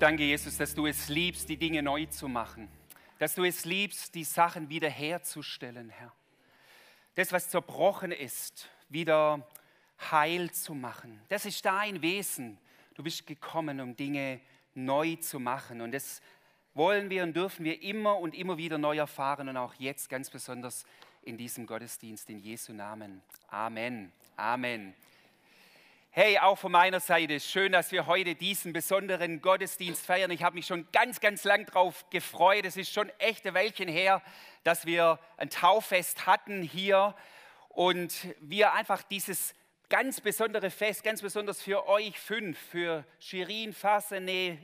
Danke, Jesus, dass du es liebst, die Dinge neu zu machen. Dass du es liebst, die Sachen wiederherzustellen, Herr. Das, was zerbrochen ist, wieder heil zu machen. Das ist dein Wesen. Du bist gekommen, um Dinge neu zu machen. Und das wollen wir und dürfen wir immer und immer wieder neu erfahren und auch jetzt ganz besonders in diesem Gottesdienst in Jesu Namen. Amen. Amen. Hey, auch von meiner Seite, schön, dass wir heute diesen besonderen Gottesdienst feiern. Ich habe mich schon ganz, ganz lang darauf gefreut. Es ist schon echt ein Weilchen her, dass wir ein Tauffest hatten hier und wir einfach dieses ganz besondere Fest, ganz besonders für euch fünf, für Shirin, Farsene,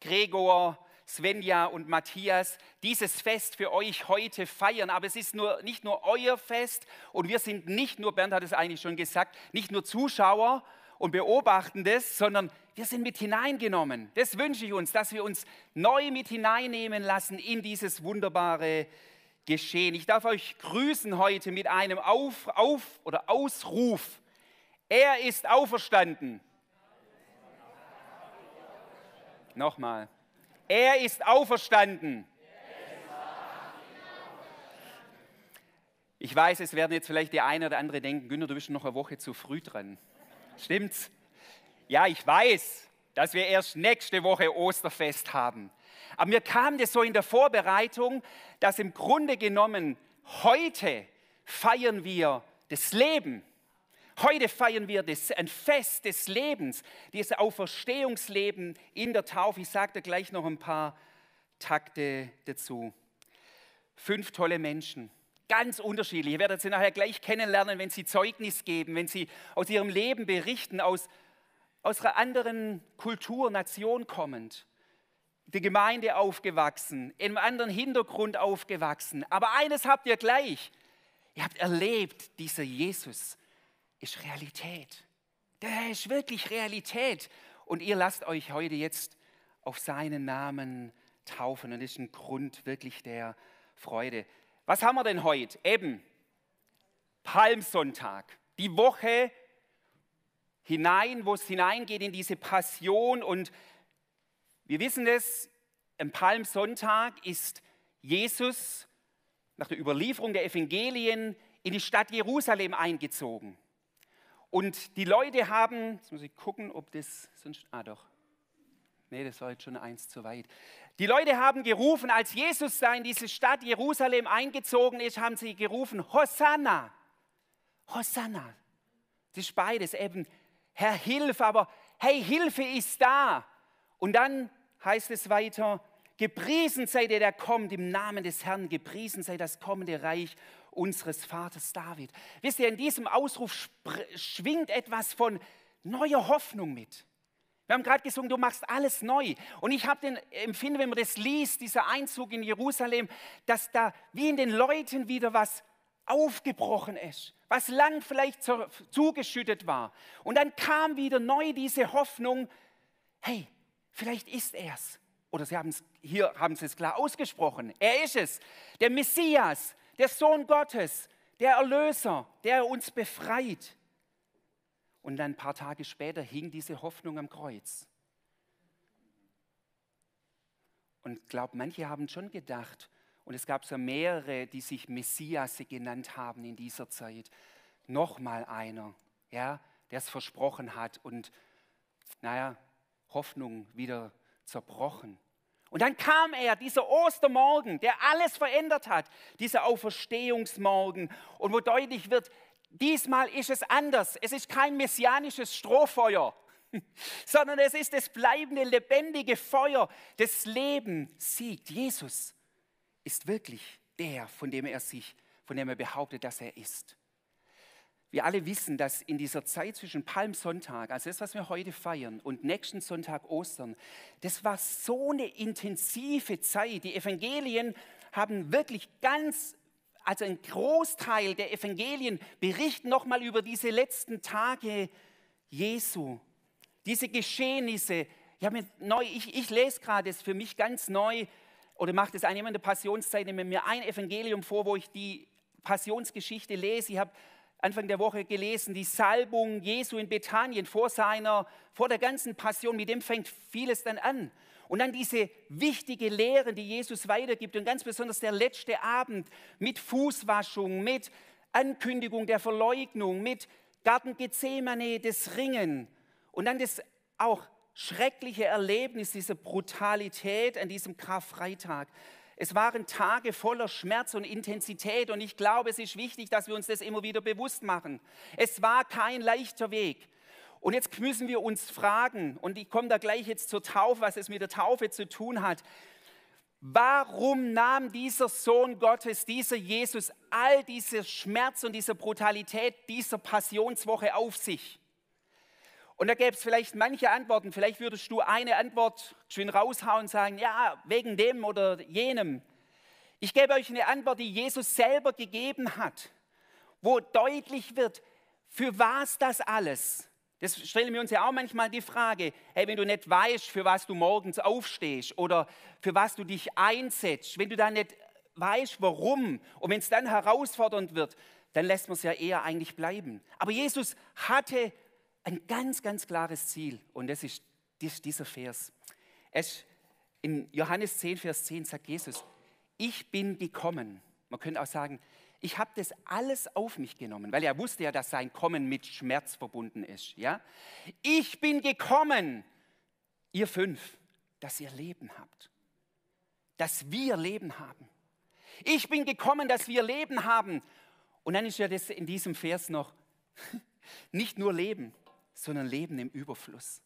Gregor, Svenja und Matthias dieses Fest für euch heute feiern. Aber es ist nur, nicht nur euer Fest und wir sind nicht nur, Bernd hat es eigentlich schon gesagt, nicht nur Zuschauer und beobachten das, sondern wir sind mit hineingenommen. Das wünsche ich uns, dass wir uns neu mit hineinnehmen lassen in dieses wunderbare Geschehen. Ich darf euch grüßen heute mit einem Auf, Auf oder Ausruf. Er ist auferstanden. Nochmal. Er ist auferstanden. Ich weiß, es werden jetzt vielleicht die eine oder andere denken, Günter, du bist noch eine Woche zu früh dran. Stimmt's? Ja, ich weiß, dass wir erst nächste Woche Osterfest haben. Aber mir kam das so in der Vorbereitung, dass im Grunde genommen heute feiern wir das Leben. Heute feiern wir das, ein Fest des Lebens, dieses Auferstehungsleben in der Taufe. Ich sage da gleich noch ein paar Takte dazu. Fünf tolle Menschen, ganz unterschiedlich. Ihr werdet sie nachher gleich kennenlernen, wenn sie Zeugnis geben, wenn sie aus ihrem Leben berichten, aus, aus einer anderen Kultur, Nation kommend. Die Gemeinde aufgewachsen, in einem anderen Hintergrund aufgewachsen. Aber eines habt ihr gleich. Ihr habt erlebt, dieser Jesus, ist Realität. Der ist wirklich Realität. Und ihr lasst euch heute jetzt auf seinen Namen taufen. Und das ist ein Grund wirklich der Freude. Was haben wir denn heute? Eben Palmsonntag. Die Woche hinein, wo es hineingeht in diese Passion. Und wir wissen es, am Palmsonntag ist Jesus nach der Überlieferung der Evangelien in die Stadt Jerusalem eingezogen. Und die Leute haben, jetzt muss ich gucken, ob das sonst, ah doch, nee, das war jetzt schon eins zu weit. Die Leute haben gerufen, als Jesus da in diese Stadt Jerusalem eingezogen ist, haben sie gerufen, Hosanna, Hosanna. Das ist beides eben, Herr, hilf, aber hey, Hilfe ist da. Und dann heißt es weiter, gepriesen sei der, der kommt im Namen des Herrn, gepriesen sei das kommende Reich unseres Vaters David. Wisst ihr, in diesem Ausruf schwingt etwas von neuer Hoffnung mit. Wir haben gerade gesungen, du machst alles neu. Und ich habe den Empfinden, wenn man das liest, dieser Einzug in Jerusalem, dass da wie in den Leuten wieder was aufgebrochen ist, was lang vielleicht zugeschüttet war. Und dann kam wieder neu diese Hoffnung, hey, vielleicht ist er es. Oder sie haben es, hier haben sie es klar ausgesprochen. Er ist es, der Messias, der Sohn Gottes, der Erlöser, der uns befreit. Und dann ein paar Tage später hing diese Hoffnung am Kreuz. Und ich glaube, manche haben schon gedacht, und es gab so mehrere, die sich Messias genannt haben in dieser Zeit, nochmal einer, ja, der es versprochen hat und, naja, Hoffnung wieder zerbrochen. Und dann kam er, dieser Ostermorgen, der alles verändert hat, dieser Auferstehungsmorgen und wo deutlich wird, diesmal ist es anders. Es ist kein messianisches Strohfeuer, sondern es ist das bleibende, lebendige Feuer des Lebens siegt. Jesus ist wirklich der, von dem er sich, von dem er behauptet, dass er ist. Wir alle wissen, dass in dieser Zeit zwischen Palmsonntag, also das, was wir heute feiern, und nächsten Sonntag Ostern, das war so eine intensive Zeit. Die Evangelien haben wirklich ganz, also ein Großteil der Evangelien berichten nochmal über diese letzten Tage Jesu, diese Geschehnisse. Ich, neu, ich, ich lese gerade es für mich ganz neu oder mache das einmal in der Passionszeit, nehme mir ein Evangelium vor, wo ich die Passionsgeschichte lese. Ich habe Anfang der Woche gelesen, die Salbung Jesu in Bethanien vor seiner, vor der ganzen Passion, mit dem fängt vieles dann an. Und dann diese wichtige Lehre, die Jesus weitergibt und ganz besonders der letzte Abend mit Fußwaschung, mit Ankündigung der Verleugnung, mit Garten Gethsemane, des Ringen und dann das auch schreckliche Erlebnis dieser Brutalität an diesem Karfreitag. Es waren Tage voller Schmerz und Intensität und ich glaube, es ist wichtig, dass wir uns das immer wieder bewusst machen. Es war kein leichter Weg. Und jetzt müssen wir uns fragen, und ich komme da gleich jetzt zur Taufe, was es mit der Taufe zu tun hat. Warum nahm dieser Sohn Gottes, dieser Jesus, all diese Schmerz und diese Brutalität dieser Passionswoche auf sich? Und da gäbe es vielleicht manche Antworten. Vielleicht würdest du eine Antwort schön raushauen und sagen, ja, wegen dem oder jenem. Ich gebe euch eine Antwort, die Jesus selber gegeben hat, wo deutlich wird, für was das alles. Das stellen wir uns ja auch manchmal die Frage, hey, wenn du nicht weißt, für was du morgens aufstehst oder für was du dich einsetzt, wenn du dann nicht weißt, warum und wenn es dann herausfordernd wird, dann lässt man es ja eher eigentlich bleiben. Aber Jesus hatte ein ganz, ganz klares Ziel und das ist dieser Vers. Es, in Johannes 10, Vers 10 sagt Jesus, ich bin gekommen. Man könnte auch sagen, ich habe das alles auf mich genommen, weil er wusste ja, dass sein Kommen mit Schmerz verbunden ist. Ja? Ich bin gekommen, ihr fünf, dass ihr Leben habt. Dass wir Leben haben. Ich bin gekommen, dass wir Leben haben. Und dann ist ja das in diesem Vers noch nicht nur Leben, sondern Leben im Überfluss.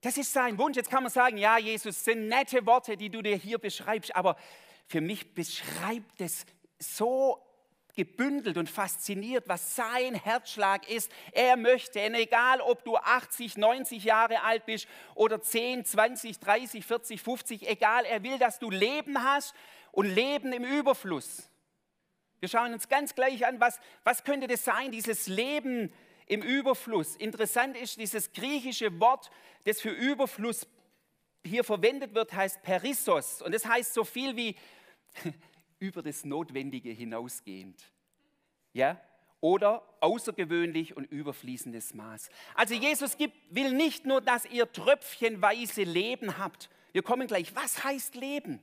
Das ist sein Wunsch. Jetzt kann man sagen, ja, Jesus, sind nette Worte, die du dir hier beschreibst, aber für mich beschreibt es so gebündelt und fasziniert, was sein Herzschlag ist. Er möchte, egal ob du 80, 90 Jahre alt bist oder 10, 20, 30, 40, 50, egal, er will, dass du Leben hast und Leben im Überfluss. Wir schauen uns ganz gleich an, was, was könnte das sein, dieses Leben im Überfluss. Interessant ist dieses griechische Wort, das für Überfluss hier verwendet wird, heißt Perissos. Und das heißt so viel wie über das Notwendige hinausgehend. Ja? Oder außergewöhnlich und überfließendes Maß. Also Jesus gibt, will nicht nur, dass ihr tröpfchenweise Leben habt. Wir kommen gleich. Was heißt Leben?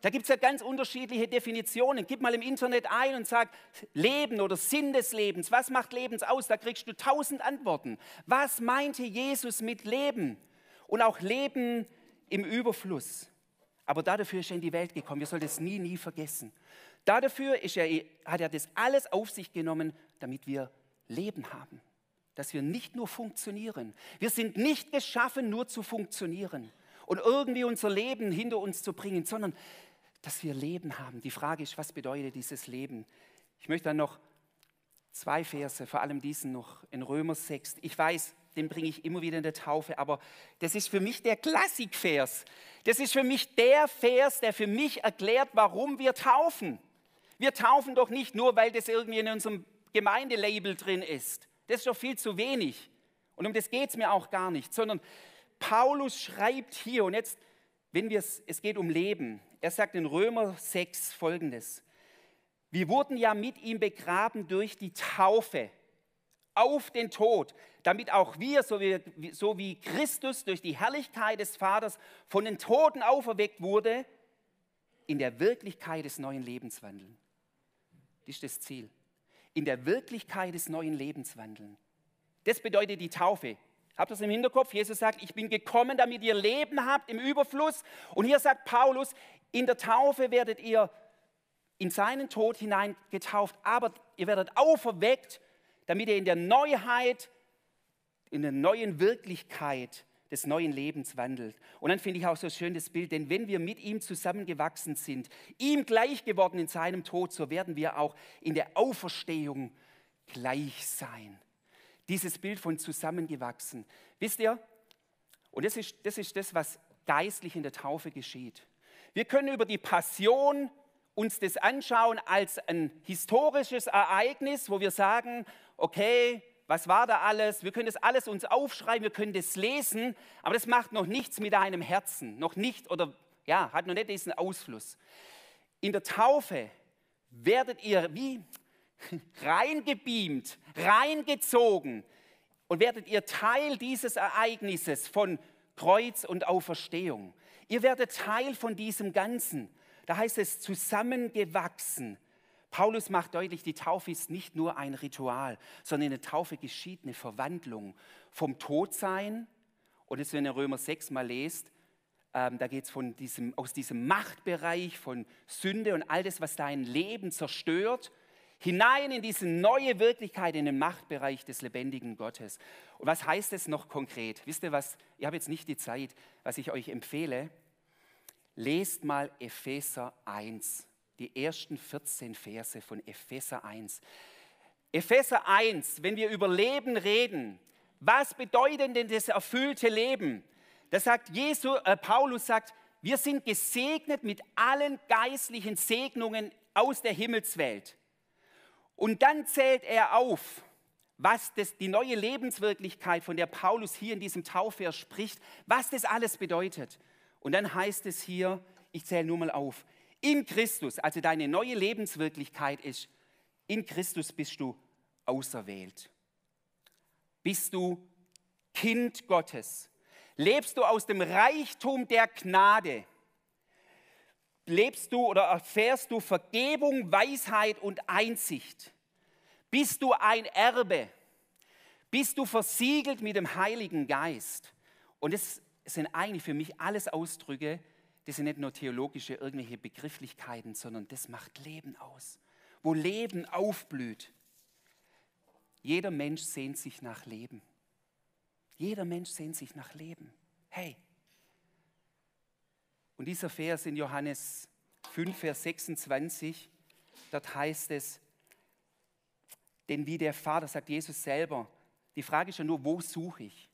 Da gibt es ja ganz unterschiedliche Definitionen. Gib mal im Internet ein und sag Leben oder Sinn des Lebens. Was macht Lebens aus? Da kriegst du tausend Antworten. Was meinte Jesus mit Leben? Und auch Leben im Überfluss. Aber dafür ist er in die Welt gekommen. Wir sollen das nie, nie vergessen. Dafür er, hat er das alles auf sich genommen, damit wir Leben haben. Dass wir nicht nur funktionieren. Wir sind nicht geschaffen, nur zu funktionieren und irgendwie unser Leben hinter uns zu bringen, sondern dass wir Leben haben. Die Frage ist, was bedeutet dieses Leben? Ich möchte dann noch zwei Verse, vor allem diesen noch in Römer 6. Ich weiß, den bringe ich immer wieder in der Taufe, aber das ist für mich der Klassikvers. Das ist für mich der Vers, der für mich erklärt, warum wir taufen. Wir taufen doch nicht nur, weil das irgendwie in unserem Gemeindelabel drin ist. Das ist doch viel zu wenig. Und um das geht es mir auch gar nicht, sondern Paulus schreibt hier, und jetzt, wenn wir es, es geht um Leben, er sagt in Römer 6 folgendes. Wir wurden ja mit ihm begraben durch die Taufe auf den Tod, damit auch wir, so wie, so wie Christus durch die Herrlichkeit des Vaters von den Toten auferweckt wurde, in der Wirklichkeit des neuen Lebens wandeln. Das ist das Ziel. In der Wirklichkeit des neuen Lebens wandeln. Das bedeutet die Taufe. Habt ihr das im Hinterkopf? Jesus sagt, ich bin gekommen, damit ihr Leben habt im Überfluss. Und hier sagt Paulus, in der Taufe werdet ihr in seinen Tod hinein getauft, aber ihr werdet auferweckt, damit ihr in der Neuheit, in der neuen Wirklichkeit des neuen Lebens wandelt. Und dann finde ich auch so schön das Bild, denn wenn wir mit ihm zusammengewachsen sind, ihm gleich geworden in seinem Tod, so werden wir auch in der Auferstehung gleich sein. Dieses Bild von zusammengewachsen. Wisst ihr? Und das ist, das ist das, was geistlich in der Taufe geschieht. Wir können über die Passion uns das anschauen als ein historisches Ereignis, wo wir sagen, okay, was war da alles? Wir können das alles uns aufschreiben, wir können das lesen, aber das macht noch nichts mit deinem Herzen, noch nicht oder ja, hat noch nicht diesen Ausfluss. In der Taufe werdet ihr wie reingebeamt, reingezogen und werdet ihr Teil dieses Ereignisses von Kreuz und Auferstehung. Ihr werdet Teil von diesem Ganzen. Da heißt es zusammengewachsen. Paulus macht deutlich, die Taufe ist nicht nur ein Ritual, sondern in der Taufe geschieht eine Verwandlung vom Todsein. Und das, wenn ihr Römer 6 mal lest, ähm, da geht es diesem, aus diesem Machtbereich von Sünde und all das, was dein Leben zerstört, hinein in diese neue Wirklichkeit, in den Machtbereich des lebendigen Gottes. Und was heißt es noch konkret? Wisst ihr was? Ich habe jetzt nicht die Zeit, was ich euch empfehle. Lest mal Epheser 1, die ersten 14 Verse von Epheser 1. Epheser 1, wenn wir über Leben reden, was bedeutet denn das erfüllte Leben? Da sagt Jesu, äh, Paulus sagt, wir sind gesegnet mit allen geistlichen Segnungen aus der Himmelswelt. Und dann zählt er auf, was das, die neue Lebenswirklichkeit, von der Paulus hier in diesem Taufvers spricht, was das alles bedeutet. Und dann heißt es hier, ich zähle nur mal auf, in Christus, also deine neue Lebenswirklichkeit ist, in Christus bist du auserwählt. Bist du Kind Gottes. Lebst du aus dem Reichtum der Gnade. Lebst du oder erfährst du Vergebung, Weisheit und Einsicht. Bist du ein Erbe. Bist du versiegelt mit dem Heiligen Geist. Und es sind eigentlich für mich alles Ausdrücke, das sind nicht nur theologische irgendwelche Begrifflichkeiten, sondern das macht Leben aus. Wo Leben aufblüht. Jeder Mensch sehnt sich nach Leben. Jeder Mensch sehnt sich nach Leben. Hey. Und dieser Vers in Johannes 5, Vers 26, dort heißt es, denn wie der Vater, sagt Jesus selber, die Frage ist ja nur, wo suche ich?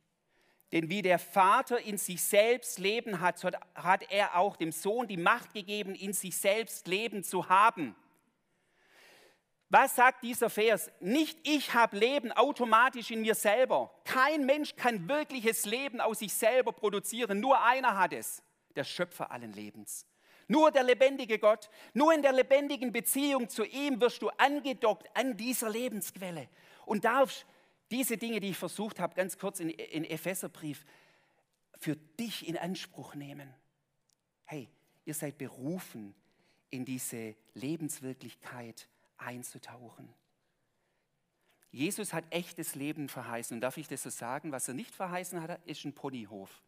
Denn wie der Vater in sich selbst Leben hat, hat er auch dem Sohn die Macht gegeben, in sich selbst Leben zu haben. Was sagt dieser Vers? Nicht ich habe Leben automatisch in mir selber. Kein Mensch kann wirkliches Leben aus sich selber produzieren. Nur einer hat es, der Schöpfer allen Lebens. Nur der lebendige Gott, nur in der lebendigen Beziehung zu ihm wirst du angedockt an dieser Lebensquelle und darfst diese Dinge, die ich versucht habe, ganz kurz in, in Epheserbrief, für dich in Anspruch nehmen. Hey, ihr seid berufen, in diese Lebenswirklichkeit einzutauchen. Jesus hat echtes Leben verheißen. Und darf ich das so sagen? Was er nicht verheißen hat, ist ein Ponyhof.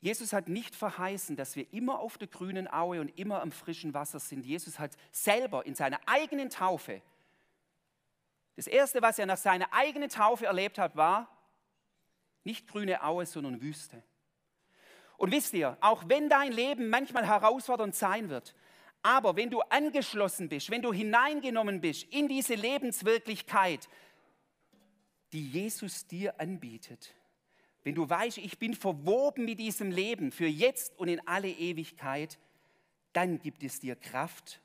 Jesus hat nicht verheißen, dass wir immer auf der grünen Aue und immer am frischen Wasser sind. Jesus hat selber in seiner eigenen Taufe das Erste, was er nach seiner eigenen Taufe erlebt hat, war nicht grüne Aue, sondern Wüste. Und wisst ihr, auch wenn dein Leben manchmal herausfordernd sein wird, aber wenn du angeschlossen bist, wenn du hineingenommen bist in diese Lebenswirklichkeit, die Jesus dir anbietet, wenn du weißt, ich bin verwoben mit diesem Leben für jetzt und in alle Ewigkeit, dann gibt es dir Kraft,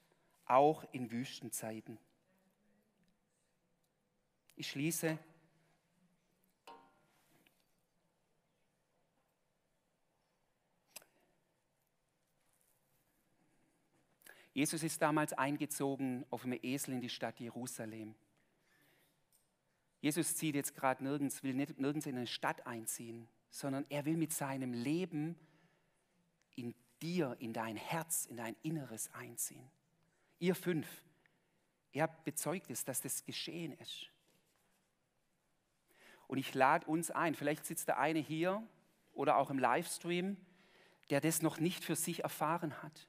auch in Wüstenzeiten. Ich schließe. Jesus ist damals eingezogen auf einem Esel in die Stadt Jerusalem. Jesus zieht jetzt gerade nirgends, will nirgends in eine Stadt einziehen, sondern er will mit seinem Leben in dir, in dein Herz, in dein Inneres einziehen. Ihr fünf, ihr habt bezeugt es, dass das geschehen ist. Und ich lade uns ein, vielleicht sitzt der eine hier oder auch im Livestream, der das noch nicht für sich erfahren hat.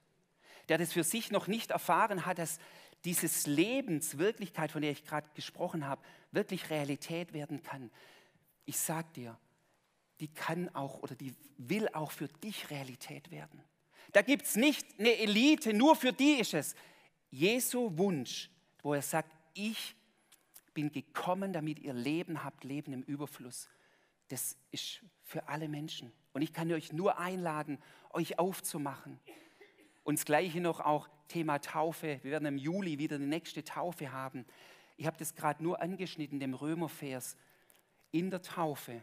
Der das für sich noch nicht erfahren hat, dass dieses Lebenswirklichkeit, von der ich gerade gesprochen habe, wirklich Realität werden kann. Ich sage dir, die kann auch oder die will auch für dich Realität werden. Da gibt es nicht eine Elite, nur für die ist es. Jesu Wunsch, wo er sagt, ich bin gekommen, damit ihr Leben habt, Leben im Überfluss. Das ist für alle Menschen. Und ich kann euch nur einladen, euch aufzumachen. Und das Gleiche noch auch Thema Taufe. Wir werden im Juli wieder die nächste Taufe haben. Ich habe das gerade nur angeschnitten, dem Römervers. In der Taufe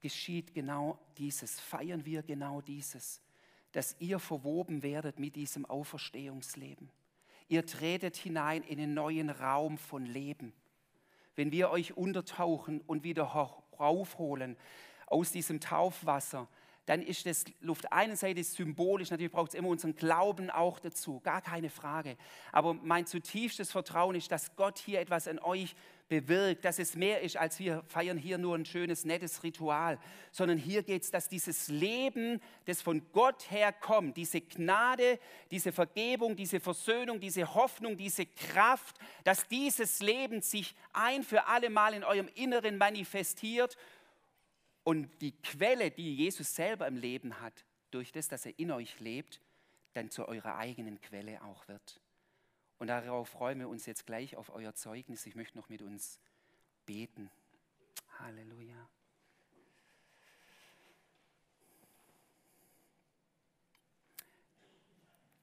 geschieht genau dieses, feiern wir genau dieses, dass ihr verwoben werdet mit diesem Auferstehungsleben. Ihr tretet hinein in einen neuen Raum von Leben. Wenn wir euch untertauchen und wieder raufholen aus diesem Taufwasser, dann ist das einen Seite symbolisch, natürlich braucht es immer unseren Glauben auch dazu, gar keine Frage. Aber mein zutiefstes Vertrauen ist, dass Gott hier etwas an euch bewirkt, dass es mehr ist, als wir feiern hier nur ein schönes, nettes Ritual, sondern hier geht es, dass dieses Leben, das von Gott herkommt, diese Gnade, diese Vergebung, diese Versöhnung, diese Hoffnung, diese Kraft, dass dieses Leben sich ein für alle Mal in eurem Inneren manifestiert und die Quelle, die Jesus selber im Leben hat, durch das, dass er in euch lebt, dann zu eurer eigenen Quelle auch wird. Und darauf freuen wir uns jetzt gleich auf euer Zeugnis. Ich möchte noch mit uns beten. Halleluja.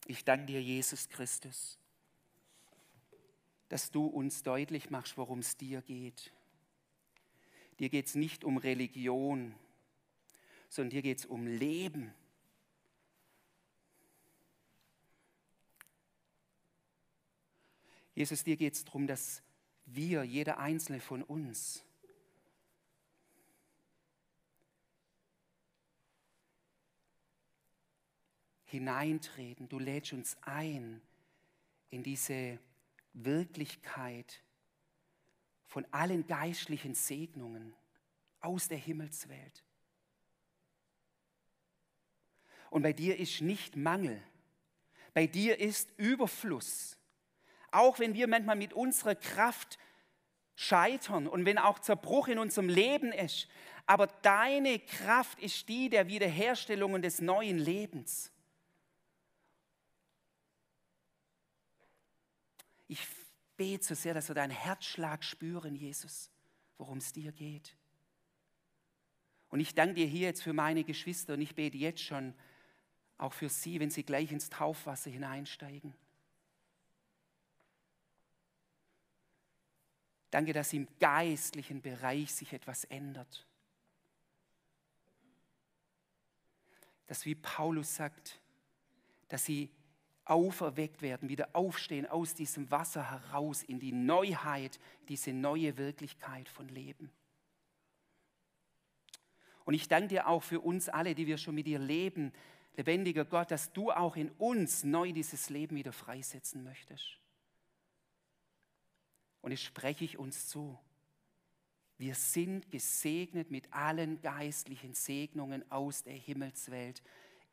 Ich danke dir, Jesus Christus, dass du uns deutlich machst, worum es dir geht. Dir geht es nicht um Religion, sondern dir geht es um Leben. Jesus, dir geht es darum, dass wir, jeder einzelne von uns, hineintreten. Du lädst uns ein in diese Wirklichkeit, von allen geistlichen Segnungen aus der Himmelswelt. Und bei dir ist nicht Mangel, bei dir ist Überfluss. Auch wenn wir manchmal mit unserer Kraft scheitern und wenn auch Zerbruch in unserem Leben ist, aber deine Kraft ist die der Wiederherstellung und des neuen Lebens. Ich bete so sehr, dass wir deinen Herzschlag spüren, Jesus, worum es dir geht. Und ich danke dir hier jetzt für meine Geschwister und ich bete jetzt schon auch für sie, wenn sie gleich ins Taufwasser hineinsteigen. Danke, dass im geistlichen Bereich sich etwas ändert. Dass, wie Paulus sagt, dass sie auferweckt werden, wieder aufstehen aus diesem Wasser heraus in die Neuheit, diese neue Wirklichkeit von Leben. Und ich danke dir auch für uns alle, die wir schon mit dir leben, lebendiger Gott, dass du auch in uns neu dieses Leben wieder freisetzen möchtest. Und jetzt spreche ich uns zu. Wir sind gesegnet mit allen geistlichen Segnungen aus der Himmelswelt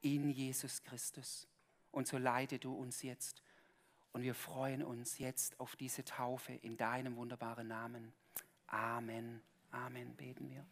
in Jesus Christus. Und so leite du uns jetzt. Und wir freuen uns jetzt auf diese Taufe in deinem wunderbaren Namen. Amen. Amen. Beten wir.